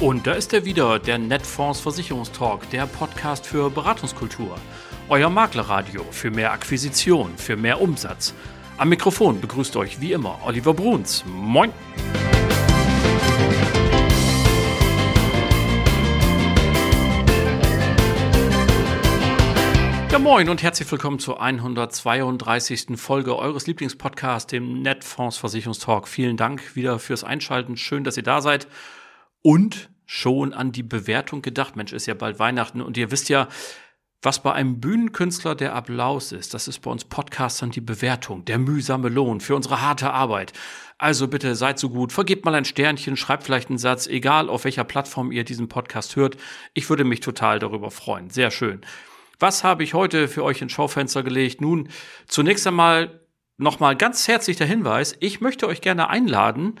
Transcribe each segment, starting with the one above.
Und da ist er wieder, der Netfonds Versicherungstalk, der Podcast für Beratungskultur. Euer Maklerradio für mehr Akquisition, für mehr Umsatz. Am Mikrofon begrüßt euch wie immer Oliver Bruns. Moin! Ja, moin und herzlich willkommen zur 132. Folge eures Lieblingspodcasts, dem Netfonds Versicherungstalk. Vielen Dank wieder fürs Einschalten. Schön, dass ihr da seid. Und schon an die Bewertung gedacht. Mensch, ist ja bald Weihnachten und ihr wisst ja, was bei einem Bühnenkünstler der Applaus ist, das ist bei uns Podcastern die Bewertung, der mühsame Lohn für unsere harte Arbeit. Also bitte seid so gut, vergebt mal ein Sternchen, schreibt vielleicht einen Satz, egal auf welcher Plattform ihr diesen Podcast hört. Ich würde mich total darüber freuen. Sehr schön. Was habe ich heute für euch ins Schaufenster gelegt? Nun, zunächst einmal nochmal ganz herzlich der Hinweis, ich möchte euch gerne einladen,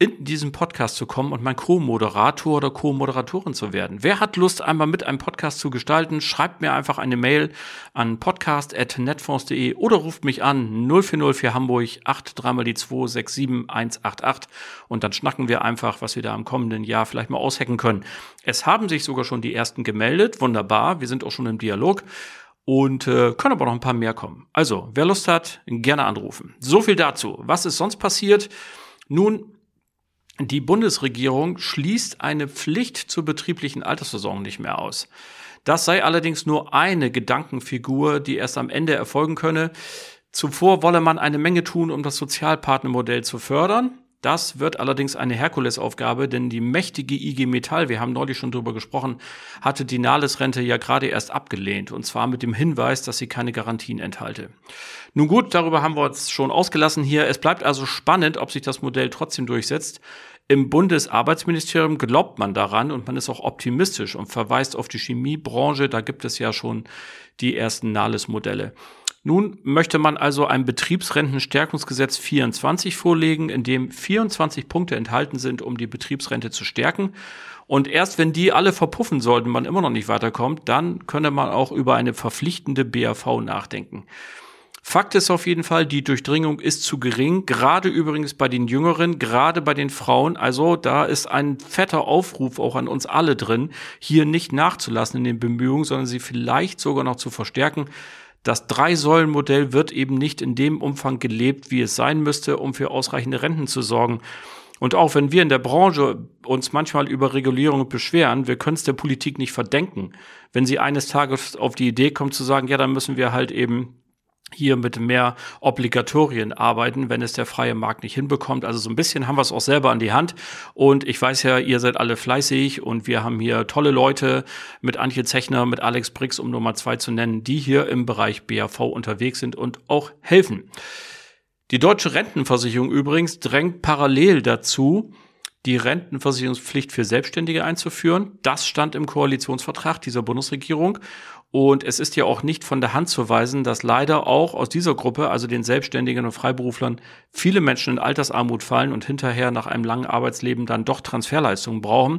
in diesen Podcast zu kommen und mein Co-Moderator oder Co-Moderatorin zu werden. Wer hat Lust, einmal mit einem Podcast zu gestalten? Schreibt mir einfach eine Mail an podcast.netfonds.de oder ruft mich an 040 für Hamburg 83 mal die 267188 und dann schnacken wir einfach, was wir da im kommenden Jahr vielleicht mal aushacken können. Es haben sich sogar schon die ersten gemeldet. Wunderbar. Wir sind auch schon im Dialog und äh, können aber noch ein paar mehr kommen. Also, wer Lust hat, gerne anrufen. So viel dazu. Was ist sonst passiert? Nun, die Bundesregierung schließt eine Pflicht zur betrieblichen Altersversorgung nicht mehr aus. Das sei allerdings nur eine Gedankenfigur, die erst am Ende erfolgen könne. Zuvor wolle man eine Menge tun, um das Sozialpartnermodell zu fördern. Das wird allerdings eine Herkulesaufgabe, denn die mächtige IG Metall, wir haben neulich schon drüber gesprochen, hatte die Nahles-Rente ja gerade erst abgelehnt und zwar mit dem Hinweis, dass sie keine Garantien enthalte. Nun gut, darüber haben wir uns schon ausgelassen hier. Es bleibt also spannend, ob sich das Modell trotzdem durchsetzt. Im Bundesarbeitsministerium glaubt man daran und man ist auch optimistisch und verweist auf die Chemiebranche. Da gibt es ja schon die ersten Nahles-Modelle. Nun möchte man also ein Betriebsrentenstärkungsgesetz 24 vorlegen, in dem 24 Punkte enthalten sind, um die Betriebsrente zu stärken. Und erst wenn die alle verpuffen sollten, man immer noch nicht weiterkommt, dann könne man auch über eine verpflichtende BAV nachdenken. Fakt ist auf jeden Fall, die Durchdringung ist zu gering, gerade übrigens bei den Jüngeren, gerade bei den Frauen. Also da ist ein fetter Aufruf auch an uns alle drin, hier nicht nachzulassen in den Bemühungen, sondern sie vielleicht sogar noch zu verstärken. Das Drei-Säulen-Modell wird eben nicht in dem Umfang gelebt, wie es sein müsste, um für ausreichende Renten zu sorgen. Und auch wenn wir in der Branche uns manchmal über Regulierung beschweren, wir können es der Politik nicht verdenken, wenn sie eines Tages auf die Idee kommt zu sagen, ja, dann müssen wir halt eben hier mit mehr Obligatorien arbeiten, wenn es der freie Markt nicht hinbekommt. Also so ein bisschen haben wir es auch selber an die Hand. Und ich weiß ja, ihr seid alle fleißig und wir haben hier tolle Leute mit Antje Zechner, mit Alex Brix, um Nummer zwei zu nennen, die hier im Bereich BAV unterwegs sind und auch helfen. Die deutsche Rentenversicherung übrigens drängt parallel dazu, die Rentenversicherungspflicht für Selbstständige einzuführen. Das stand im Koalitionsvertrag dieser Bundesregierung. Und es ist ja auch nicht von der Hand zu weisen, dass leider auch aus dieser Gruppe, also den Selbstständigen und Freiberuflern, viele Menschen in Altersarmut fallen und hinterher nach einem langen Arbeitsleben dann doch Transferleistungen brauchen.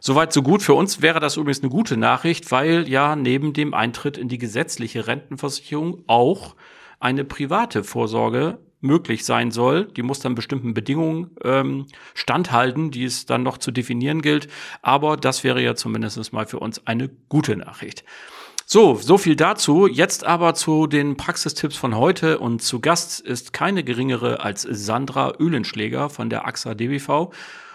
Soweit so gut. Für uns wäre das übrigens eine gute Nachricht, weil ja neben dem Eintritt in die gesetzliche Rentenversicherung auch eine private Vorsorge möglich sein soll. Die muss dann bestimmten Bedingungen ähm, standhalten, die es dann noch zu definieren gilt. Aber das wäre ja zumindest mal für uns eine gute Nachricht. So, so viel dazu. Jetzt aber zu den Praxistipps von heute und zu Gast ist keine geringere als Sandra Öhlenschläger von der AXA DBV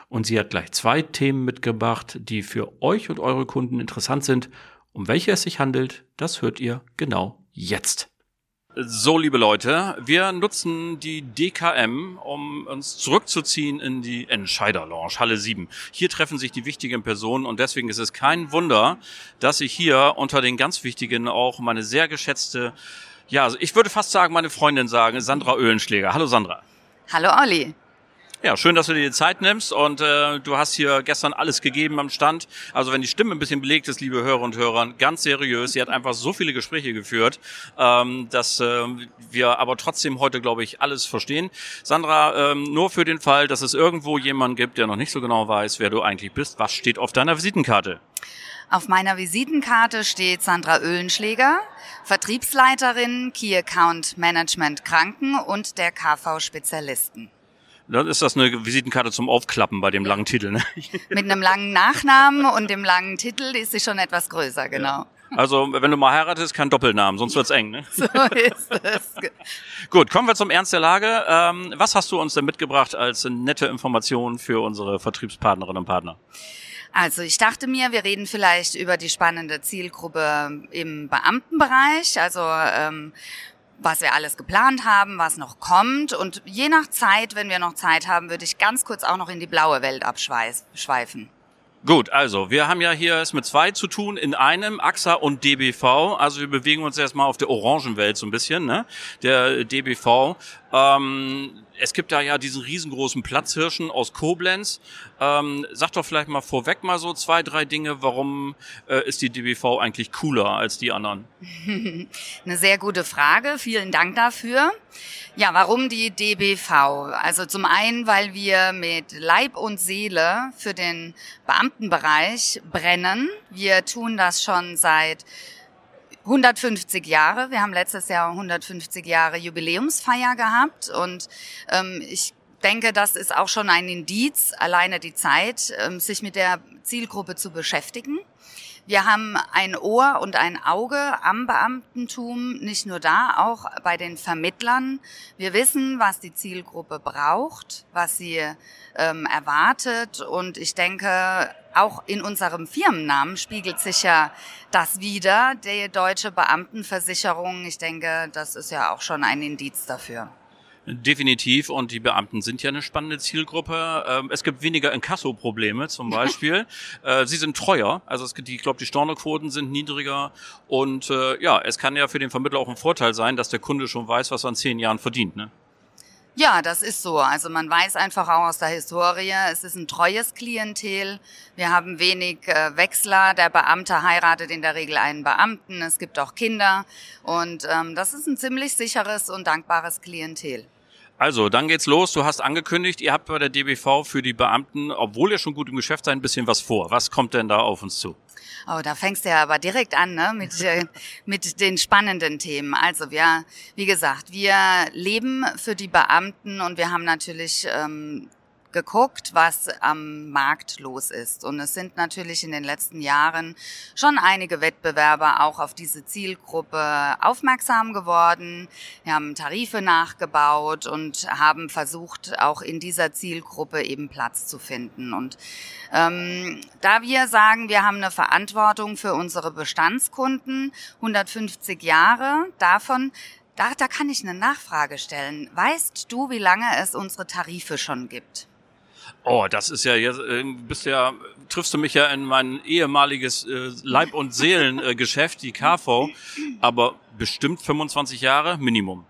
und sie hat gleich zwei Themen mitgebracht, die für euch und eure Kunden interessant sind. Um welche es sich handelt, das hört ihr genau jetzt. So, liebe Leute, wir nutzen die DKM, um uns zurückzuziehen in die Entscheider Lounge, Halle 7. Hier treffen sich die wichtigen Personen und deswegen ist es kein Wunder, dass ich hier unter den ganz wichtigen auch meine sehr geschätzte, ja, also ich würde fast sagen, meine Freundin sagen, Sandra Öhlenschläger. Hallo Sandra. Hallo Olli. Ja, schön, dass du dir die Zeit nimmst und äh, du hast hier gestern alles gegeben am Stand. Also wenn die Stimme ein bisschen belegt ist, liebe Hörer und Hörer, ganz seriös. Sie hat einfach so viele Gespräche geführt, ähm, dass äh, wir aber trotzdem heute, glaube ich, alles verstehen. Sandra, ähm, nur für den Fall, dass es irgendwo jemanden gibt, der noch nicht so genau weiß, wer du eigentlich bist, was steht auf deiner Visitenkarte? Auf meiner Visitenkarte steht Sandra Öhlenschläger, Vertriebsleiterin Key Account Management Kranken und der KV Spezialisten. Dann ist das eine Visitenkarte zum Aufklappen bei dem ja. langen Titel. Ne? Mit einem langen Nachnamen und dem langen Titel ist sie schon etwas größer, genau. Ja. Also, wenn du mal heiratest, kein Doppelnamen, sonst wird's eng. Ne? So ist es. Gut, kommen wir zum Ernst der Lage. Ähm, was hast du uns denn mitgebracht als nette Information für unsere Vertriebspartnerinnen und Partner? Also ich dachte mir, wir reden vielleicht über die spannende Zielgruppe im Beamtenbereich, also ähm, was wir alles geplant haben, was noch kommt. Und je nach Zeit, wenn wir noch Zeit haben, würde ich ganz kurz auch noch in die blaue Welt abschweifen. Gut, also wir haben ja hier es mit zwei zu tun in einem, AXA und DBV. Also wir bewegen uns erstmal auf der Orangenwelt so ein bisschen, ne? Der DBV. Ähm, es gibt da ja diesen riesengroßen Platzhirschen aus Koblenz. Ähm, sag doch vielleicht mal vorweg mal so zwei, drei Dinge. Warum äh, ist die DBV eigentlich cooler als die anderen? Eine sehr gute Frage. Vielen Dank dafür. Ja, warum die DBV? Also zum einen, weil wir mit Leib und Seele für den Beamtenbereich brennen. Wir tun das schon seit 150 Jahre. Wir haben letztes Jahr 150 Jahre Jubiläumsfeier gehabt und ähm, ich denke, das ist auch schon ein Indiz, alleine die Zeit, ähm, sich mit der Zielgruppe zu beschäftigen. Wir haben ein Ohr und ein Auge am Beamtentum, nicht nur da, auch bei den Vermittlern. Wir wissen, was die Zielgruppe braucht, was sie ähm, erwartet. Und ich denke, auch in unserem Firmennamen spiegelt sich ja das wieder, die deutsche Beamtenversicherung. Ich denke, das ist ja auch schon ein Indiz dafür. Definitiv. Und die Beamten sind ja eine spannende Zielgruppe. Ähm, es gibt weniger Inkasso-Probleme zum Beispiel. Äh, sie sind treuer. Also es gibt, ich glaube, die Stornoquoten sind niedriger. Und äh, ja, es kann ja für den Vermittler auch ein Vorteil sein, dass der Kunde schon weiß, was er in zehn Jahren verdient. Ne? Ja, das ist so. Also man weiß einfach auch aus der Historie, es ist ein treues Klientel. Wir haben wenig äh, Wechsler. Der Beamte heiratet in der Regel einen Beamten. Es gibt auch Kinder. Und ähm, das ist ein ziemlich sicheres und dankbares Klientel. Also, dann geht's los. Du hast angekündigt, ihr habt bei der DBV für die Beamten, obwohl ihr schon gut im Geschäft seid, ein bisschen was vor. Was kommt denn da auf uns zu? Oh, da fängst du ja aber direkt an, ne? Mit, äh, mit den spannenden Themen. Also wir, wie gesagt, wir leben für die Beamten und wir haben natürlich ähm, geguckt, was am Markt los ist. Und es sind natürlich in den letzten Jahren schon einige Wettbewerber auch auf diese Zielgruppe aufmerksam geworden. Wir haben Tarife nachgebaut und haben versucht, auch in dieser Zielgruppe eben Platz zu finden. Und ähm, da wir sagen, wir haben eine Verantwortung für unsere Bestandskunden, 150 Jahre davon, da, da kann ich eine Nachfrage stellen. Weißt du, wie lange es unsere Tarife schon gibt? Oh, das ist ja jetzt, äh, bist ja, triffst du mich ja in mein ehemaliges äh, Leib- und Seelengeschäft, die KV, aber bestimmt 25 Jahre Minimum.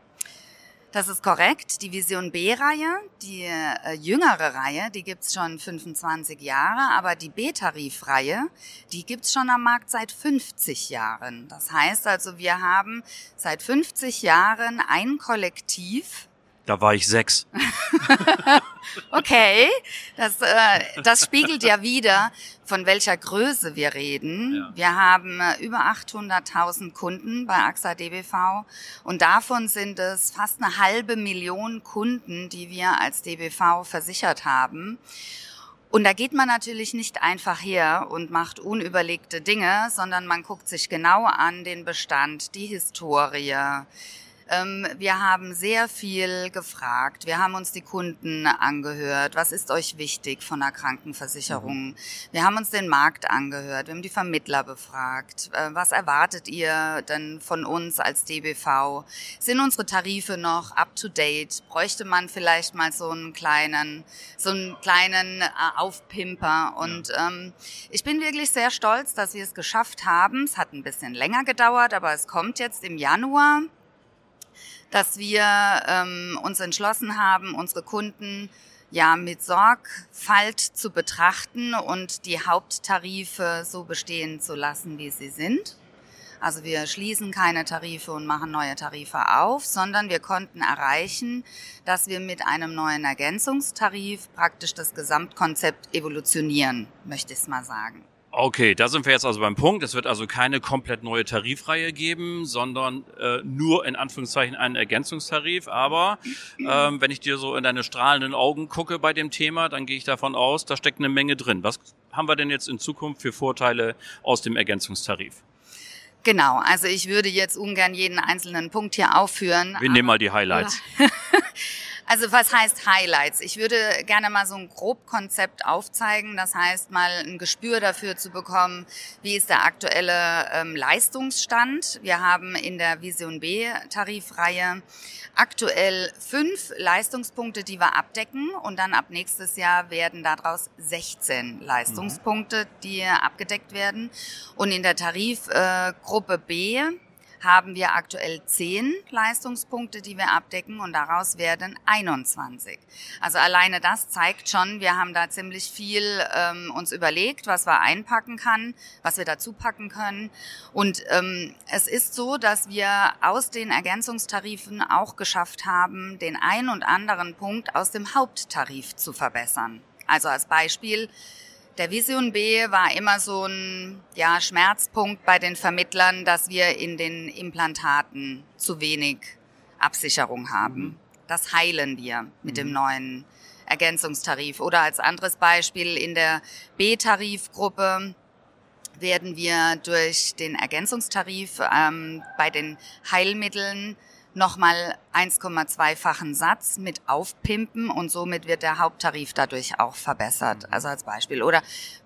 Das ist korrekt. Die Vision B-Reihe, die äh, jüngere Reihe, die gibt's schon 25 Jahre, aber die B-Tarif-Reihe, die gibt's schon am Markt seit 50 Jahren. Das heißt also, wir haben seit 50 Jahren ein Kollektiv, da war ich sechs. okay, das, äh, das spiegelt ja wieder, von welcher Größe wir reden. Ja. Wir haben äh, über 800.000 Kunden bei AXA DBV und davon sind es fast eine halbe Million Kunden, die wir als DBV versichert haben. Und da geht man natürlich nicht einfach her und macht unüberlegte Dinge, sondern man guckt sich genau an den Bestand, die Historie, wir haben sehr viel gefragt. Wir haben uns die Kunden angehört. Was ist euch wichtig von der Krankenversicherung? Mhm. Wir haben uns den Markt angehört. Wir haben die Vermittler befragt. Äh, was erwartet ihr denn von uns als DBV? Sind unsere Tarife noch up to date? Bräuchte man vielleicht mal so einen kleinen, so einen kleinen äh, Aufpimper? Und ähm, ich bin wirklich sehr stolz, dass wir es geschafft haben. Es hat ein bisschen länger gedauert, aber es kommt jetzt im Januar dass wir ähm, uns entschlossen haben, unsere Kunden ja mit Sorgfalt zu betrachten und die Haupttarife so bestehen zu lassen, wie sie sind. Also wir schließen keine Tarife und machen neue Tarife auf, sondern wir konnten erreichen, dass wir mit einem neuen Ergänzungstarif praktisch das Gesamtkonzept evolutionieren, möchte ich es mal sagen. Okay, da sind wir jetzt also beim Punkt. Es wird also keine komplett neue Tarifreihe geben, sondern äh, nur in Anführungszeichen einen Ergänzungstarif. Aber ähm, wenn ich dir so in deine strahlenden Augen gucke bei dem Thema, dann gehe ich davon aus, da steckt eine Menge drin. Was haben wir denn jetzt in Zukunft für Vorteile aus dem Ergänzungstarif? Genau, also ich würde jetzt ungern jeden einzelnen Punkt hier aufführen. Wir nehmen mal die Highlights. Also was heißt Highlights? Ich würde gerne mal so ein Grobkonzept aufzeigen. Das heißt, mal ein Gespür dafür zu bekommen, wie ist der aktuelle ähm, Leistungsstand. Wir haben in der Vision B Tarifreihe aktuell fünf Leistungspunkte, die wir abdecken. Und dann ab nächstes Jahr werden daraus 16 Leistungspunkte, die abgedeckt werden. Und in der Tarifgruppe äh, B haben wir aktuell zehn Leistungspunkte, die wir abdecken und daraus werden 21. Also alleine das zeigt schon, wir haben da ziemlich viel ähm, uns überlegt, was wir einpacken kann, was wir dazu packen können. Und ähm, es ist so, dass wir aus den Ergänzungstarifen auch geschafft haben, den ein und anderen Punkt aus dem Haupttarif zu verbessern. Also als Beispiel, der Vision B war immer so ein ja, Schmerzpunkt bei den Vermittlern, dass wir in den Implantaten zu wenig Absicherung haben. Mhm. Das heilen wir mit mhm. dem neuen Ergänzungstarif. Oder als anderes Beispiel in der B-Tarifgruppe werden wir durch den Ergänzungstarif ähm, bei den Heilmitteln nochmal 1,2-fachen Satz mit aufpimpen und somit wird der Haupttarif dadurch auch verbessert. Mhm. Also als Beispiel. Oder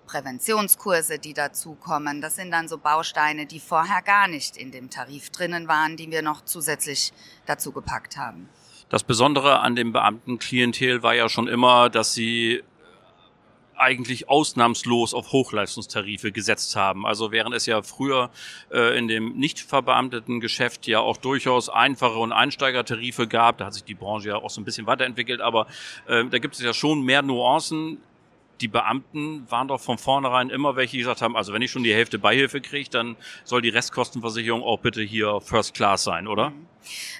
Präventionskurse, die dazukommen. Das sind dann so Bausteine, die vorher gar nicht in dem Tarif drinnen waren, die wir noch zusätzlich dazu gepackt haben. Das Besondere an dem Beamtenklientel war ja schon immer, dass sie eigentlich ausnahmslos auf Hochleistungstarife gesetzt haben. Also während es ja früher äh, in dem nicht verbeamteten Geschäft ja auch durchaus einfache und Einsteigertarife gab, da hat sich die Branche ja auch so ein bisschen weiterentwickelt, aber äh, da gibt es ja schon mehr Nuancen die Beamten waren doch von vornherein immer welche, die gesagt haben, also wenn ich schon die Hälfte Beihilfe kriege, dann soll die Restkostenversicherung auch bitte hier First Class sein, oder? Mhm.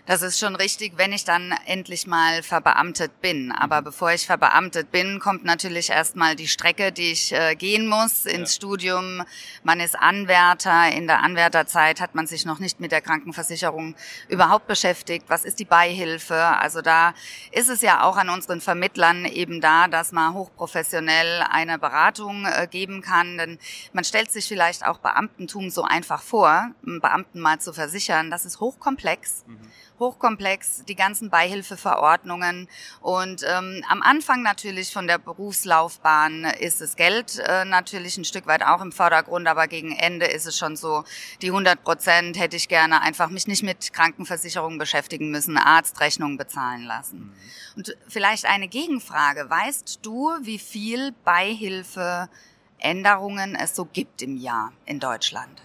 Das ist schon richtig, wenn ich dann endlich mal verbeamtet bin. Aber mhm. bevor ich verbeamtet bin, kommt natürlich erstmal die Strecke, die ich äh, gehen muss ins ja. Studium. Man ist Anwärter. In der Anwärterzeit hat man sich noch nicht mit der Krankenversicherung überhaupt beschäftigt. Was ist die Beihilfe? Also da ist es ja auch an unseren Vermittlern eben da, dass man hochprofessionell eine Beratung äh, geben kann. Denn man stellt sich vielleicht auch Beamtentum so einfach vor, einen Beamten mal zu versichern. Das ist hochkomplex. Hochkomplex, die ganzen Beihilfeverordnungen und ähm, am Anfang natürlich von der Berufslaufbahn ist das Geld äh, natürlich ein Stück weit auch im Vordergrund, aber gegen Ende ist es schon so, die 100 Prozent hätte ich gerne einfach mich nicht mit Krankenversicherungen beschäftigen müssen, Arztrechnungen bezahlen lassen. Mhm. Und vielleicht eine Gegenfrage, weißt du, wie viel Beihilfeänderungen es so gibt im Jahr in Deutschland?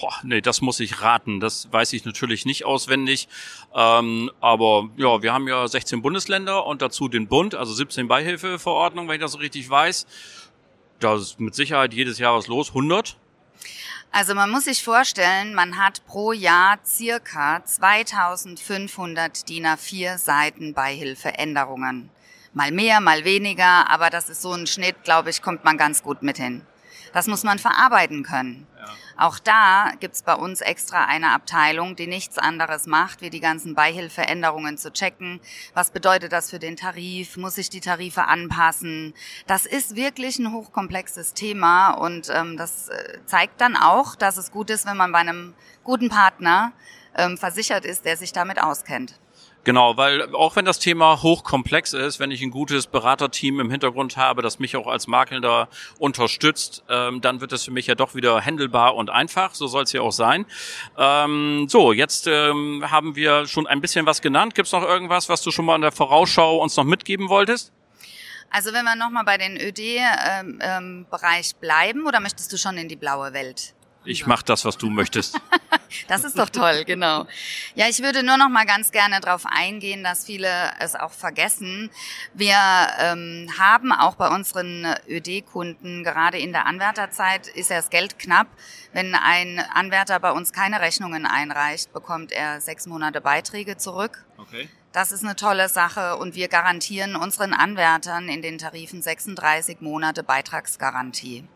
Boah, nee, das muss ich raten. Das weiß ich natürlich nicht auswendig. Ähm, aber ja, wir haben ja 16 Bundesländer und dazu den Bund, also 17 Beihilfeverordnungen, wenn ich das so richtig weiß. Da ist mit Sicherheit jedes Jahr was los. 100? Also man muss sich vorstellen, man hat pro Jahr circa 2500 DIN A4 Seiten Beihilfeänderungen. Mal mehr, mal weniger, aber das ist so ein Schnitt, glaube ich, kommt man ganz gut mit hin. Das muss man verarbeiten können. Auch da gibt's bei uns extra eine Abteilung, die nichts anderes macht, wie die ganzen Beihilfeänderungen zu checken. Was bedeutet das für den Tarif? Muss ich die Tarife anpassen? Das ist wirklich ein hochkomplexes Thema und ähm, das äh, zeigt dann auch, dass es gut ist, wenn man bei einem guten Partner ähm, versichert ist, der sich damit auskennt. Genau, weil auch wenn das Thema hochkomplex ist, wenn ich ein gutes Beraterteam im Hintergrund habe, das mich auch als Makler unterstützt, ähm, dann wird es für mich ja doch wieder händelbar und einfach. So soll es ja auch sein. Ähm, so, jetzt ähm, haben wir schon ein bisschen was genannt. Gibt es noch irgendwas, was du schon mal in der Vorausschau uns noch mitgeben wolltest? Also wenn wir nochmal bei den ÖD-Bereich ähm, ähm, bleiben oder möchtest du schon in die blaue Welt? Ich mach das, was du möchtest. das ist doch toll, genau. Ja, ich würde nur noch mal ganz gerne darauf eingehen, dass viele es auch vergessen. Wir ähm, haben auch bei unseren ÖD-Kunden, gerade in der Anwärterzeit, ist ja das Geld knapp. Wenn ein Anwärter bei uns keine Rechnungen einreicht, bekommt er sechs Monate Beiträge zurück. Okay. Das ist eine tolle Sache und wir garantieren unseren Anwärtern in den Tarifen 36 Monate Beitragsgarantie.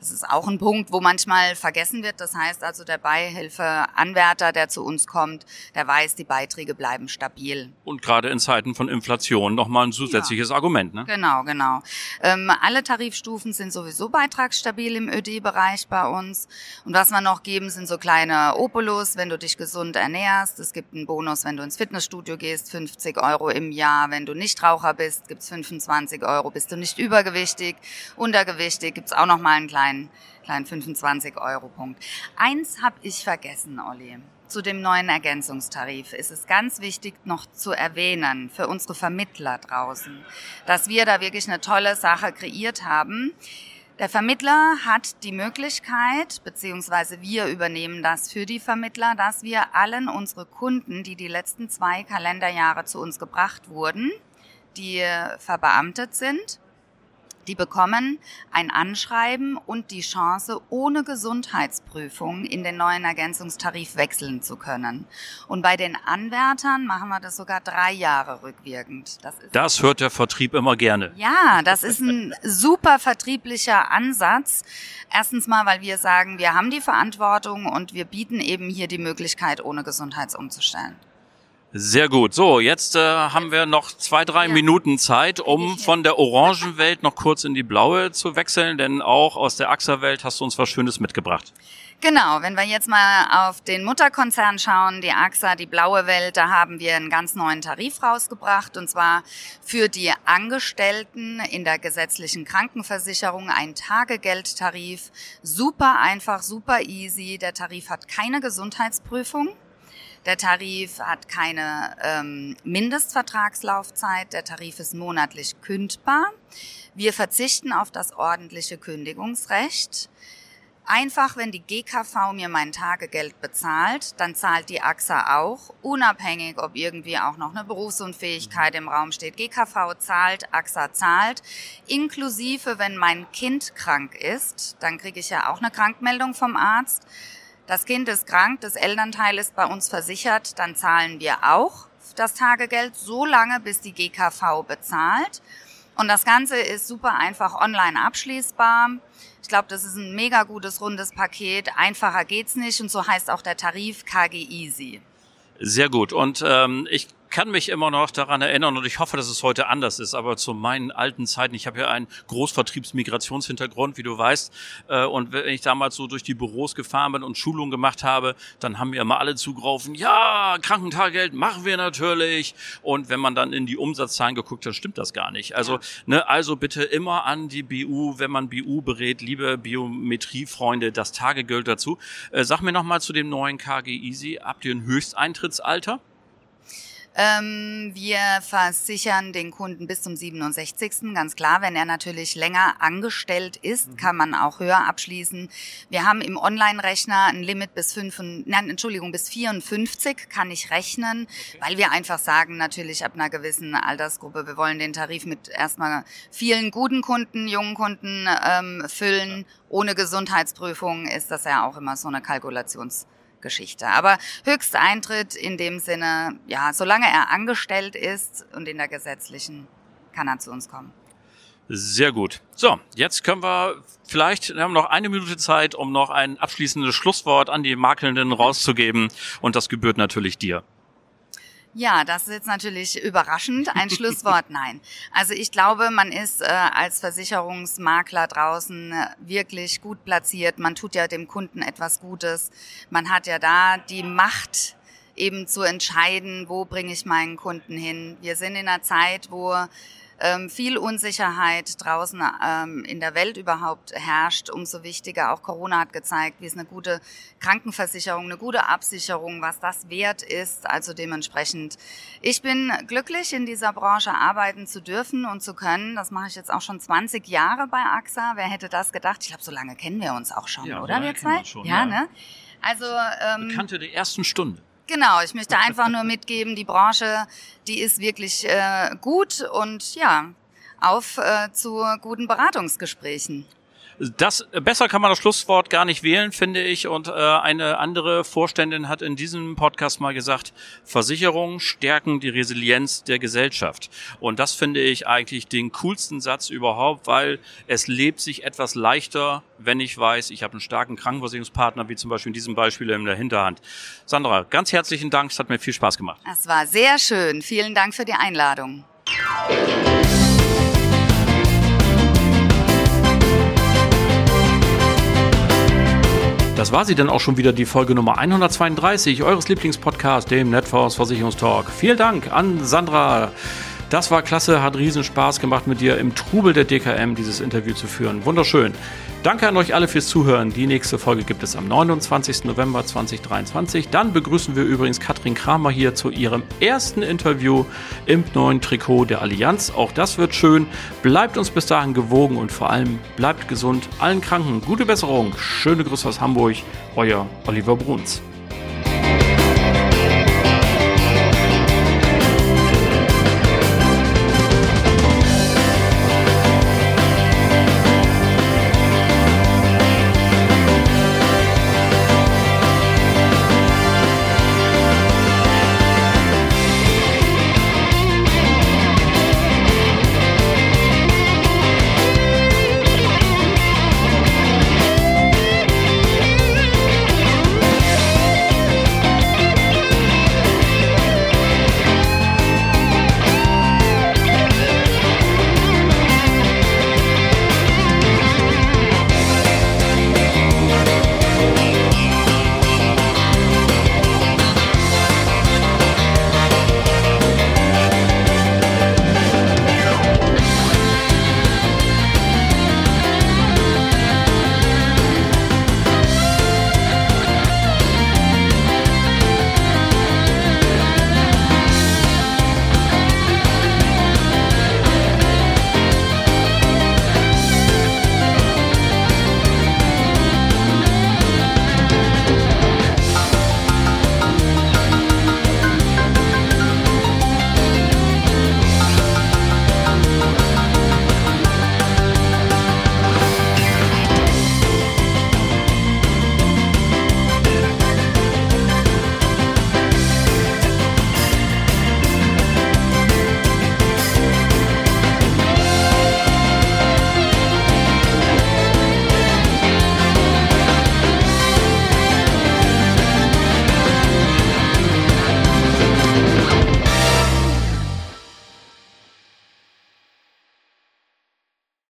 Das ist auch ein Punkt, wo manchmal vergessen wird. Das heißt also, der Beihilfeanwärter, der zu uns kommt, der weiß, die Beiträge bleiben stabil. Und gerade in Zeiten von Inflation nochmal ein zusätzliches ja. Argument. Ne? Genau, genau. Ähm, alle Tarifstufen sind sowieso beitragsstabil im ÖD-Bereich bei uns. Und was wir noch geben, sind so kleine Opulus, wenn du dich gesund ernährst. Es gibt einen Bonus, wenn du ins Fitnessstudio gehst, 50 Euro im Jahr. Wenn du nicht Raucher bist, gibt's 25 Euro. Bist du nicht übergewichtig, untergewichtig, gibt's auch nochmal einen kleinen kleinen, kleinen 25-Euro-Punkt. Eins habe ich vergessen, Olli. Zu dem neuen Ergänzungstarif ist es ganz wichtig noch zu erwähnen für unsere Vermittler draußen, dass wir da wirklich eine tolle Sache kreiert haben. Der Vermittler hat die Möglichkeit, beziehungsweise wir übernehmen das für die Vermittler, dass wir allen unsere Kunden, die die letzten zwei Kalenderjahre zu uns gebracht wurden, die verbeamtet sind, die bekommen ein Anschreiben und die Chance, ohne Gesundheitsprüfung in den neuen Ergänzungstarif wechseln zu können. Und bei den Anwärtern machen wir das sogar drei Jahre rückwirkend. Das, das hört der Vertrieb immer gerne. Ja, das ist ein super vertrieblicher Ansatz. Erstens mal, weil wir sagen, wir haben die Verantwortung und wir bieten eben hier die Möglichkeit, ohne Gesundheitsumzustellen. Sehr gut. So, jetzt äh, haben wir noch zwei, drei ja. Minuten Zeit, um von der orangen Welt noch kurz in die blaue zu wechseln, denn auch aus der AXA-Welt hast du uns was Schönes mitgebracht. Genau, wenn wir jetzt mal auf den Mutterkonzern schauen, die AXA, die blaue Welt, da haben wir einen ganz neuen Tarif rausgebracht und zwar für die Angestellten in der gesetzlichen Krankenversicherung ein Tagegeldtarif. Super einfach, super easy. Der Tarif hat keine Gesundheitsprüfung. Der Tarif hat keine ähm, Mindestvertragslaufzeit. Der Tarif ist monatlich kündbar. Wir verzichten auf das ordentliche Kündigungsrecht. Einfach, wenn die GKV mir mein Tagegeld bezahlt, dann zahlt die AXA auch, unabhängig, ob irgendwie auch noch eine Berufsunfähigkeit im Raum steht. GKV zahlt, AXA zahlt, inklusive, wenn mein Kind krank ist, dann kriege ich ja auch eine Krankmeldung vom Arzt. Das Kind ist krank, das Elternteil ist bei uns versichert, dann zahlen wir auch das Tagegeld so lange, bis die GKV bezahlt. Und das Ganze ist super einfach online abschließbar. Ich glaube, das ist ein mega gutes rundes Paket. Einfacher geht's nicht und so heißt auch der Tarif KG Easy. Sehr gut. Und ähm, ich kann mich immer noch daran erinnern und ich hoffe, dass es heute anders ist, aber zu meinen alten Zeiten, ich habe ja einen Großvertriebsmigrationshintergrund, wie du weißt, äh, und wenn ich damals so durch die Büros gefahren bin und Schulungen gemacht habe, dann haben mir immer alle zugerufen, ja, Krankentageld machen wir natürlich. Und wenn man dann in die Umsatzzahlen geguckt hat, stimmt das gar nicht. Also, ne, also bitte immer an die BU, wenn man BU berät, liebe Biometriefreunde, das Tagegeld dazu. Äh, sag mir noch mal zu dem neuen KG Easy, habt ihr ein Höchsteintrittsalter? Ähm, wir versichern den Kunden bis zum 67. Ganz klar, wenn er natürlich länger angestellt ist, mhm. kann man auch höher abschließen. Wir haben im Online-Rechner ein Limit bis 5, nein, Entschuldigung, bis 54 kann ich rechnen, okay. weil wir einfach sagen, natürlich ab einer gewissen Altersgruppe, wir wollen den Tarif mit erstmal vielen guten Kunden, jungen Kunden ähm, füllen. Ja. Ohne Gesundheitsprüfung ist das ja auch immer so eine Kalkulations- Geschichte. Aber Höchsteintritt in dem Sinne, ja, solange er angestellt ist und in der gesetzlichen, kann er zu uns kommen. Sehr gut. So, jetzt können wir vielleicht, wir haben noch eine Minute Zeit, um noch ein abschließendes Schlusswort an die Makelnden rauszugeben. Und das gebührt natürlich dir. Ja, das ist jetzt natürlich überraschend. Ein Schlusswort, nein. Also ich glaube, man ist äh, als Versicherungsmakler draußen äh, wirklich gut platziert. Man tut ja dem Kunden etwas Gutes. Man hat ja da die Macht, eben zu entscheiden, wo bringe ich meinen Kunden hin. Wir sind in einer Zeit, wo ähm, viel Unsicherheit draußen ähm, in der Welt überhaupt herrscht, umso wichtiger. Auch Corona hat gezeigt, wie es eine gute Krankenversicherung, eine gute Absicherung, was das wert ist. Also dementsprechend, ich bin glücklich, in dieser Branche arbeiten zu dürfen und zu können. Das mache ich jetzt auch schon 20 Jahre bei AXA. Wer hätte das gedacht? Ich glaube, so lange kennen wir uns auch schon, ja, oder wir zwei? Schon, ja, ja, ne? Also ähm, Bekannte der ersten Stunde. Genau, ich möchte einfach nur mitgeben, die Branche, die ist wirklich äh, gut und ja, auf äh, zu guten Beratungsgesprächen. Das besser kann man das Schlusswort gar nicht wählen, finde ich. Und äh, eine andere Vorständin hat in diesem Podcast mal gesagt: Versicherungen stärken die Resilienz der Gesellschaft. Und das finde ich eigentlich den coolsten Satz überhaupt, weil es lebt sich etwas leichter, wenn ich weiß, ich habe einen starken Krankenversicherungspartner, wie zum Beispiel in diesem Beispiel in der Hinterhand. Sandra, ganz herzlichen Dank. Es hat mir viel Spaß gemacht. Es war sehr schön. Vielen Dank für die Einladung. Das war sie dann auch schon wieder, die Folge Nummer 132 eures Lieblingspodcasts, dem Netfonds Versicherungstalk. Vielen Dank an Sandra. Das war klasse, hat riesen Spaß gemacht mit dir im Trubel der DKM dieses Interview zu führen. Wunderschön. Danke an euch alle fürs Zuhören. Die nächste Folge gibt es am 29. November 2023. Dann begrüßen wir übrigens Katrin Kramer hier zu ihrem ersten Interview im neuen Trikot der Allianz. Auch das wird schön. Bleibt uns bis dahin gewogen und vor allem bleibt gesund. Allen Kranken gute Besserung. Schöne Grüße aus Hamburg. Euer Oliver Bruns.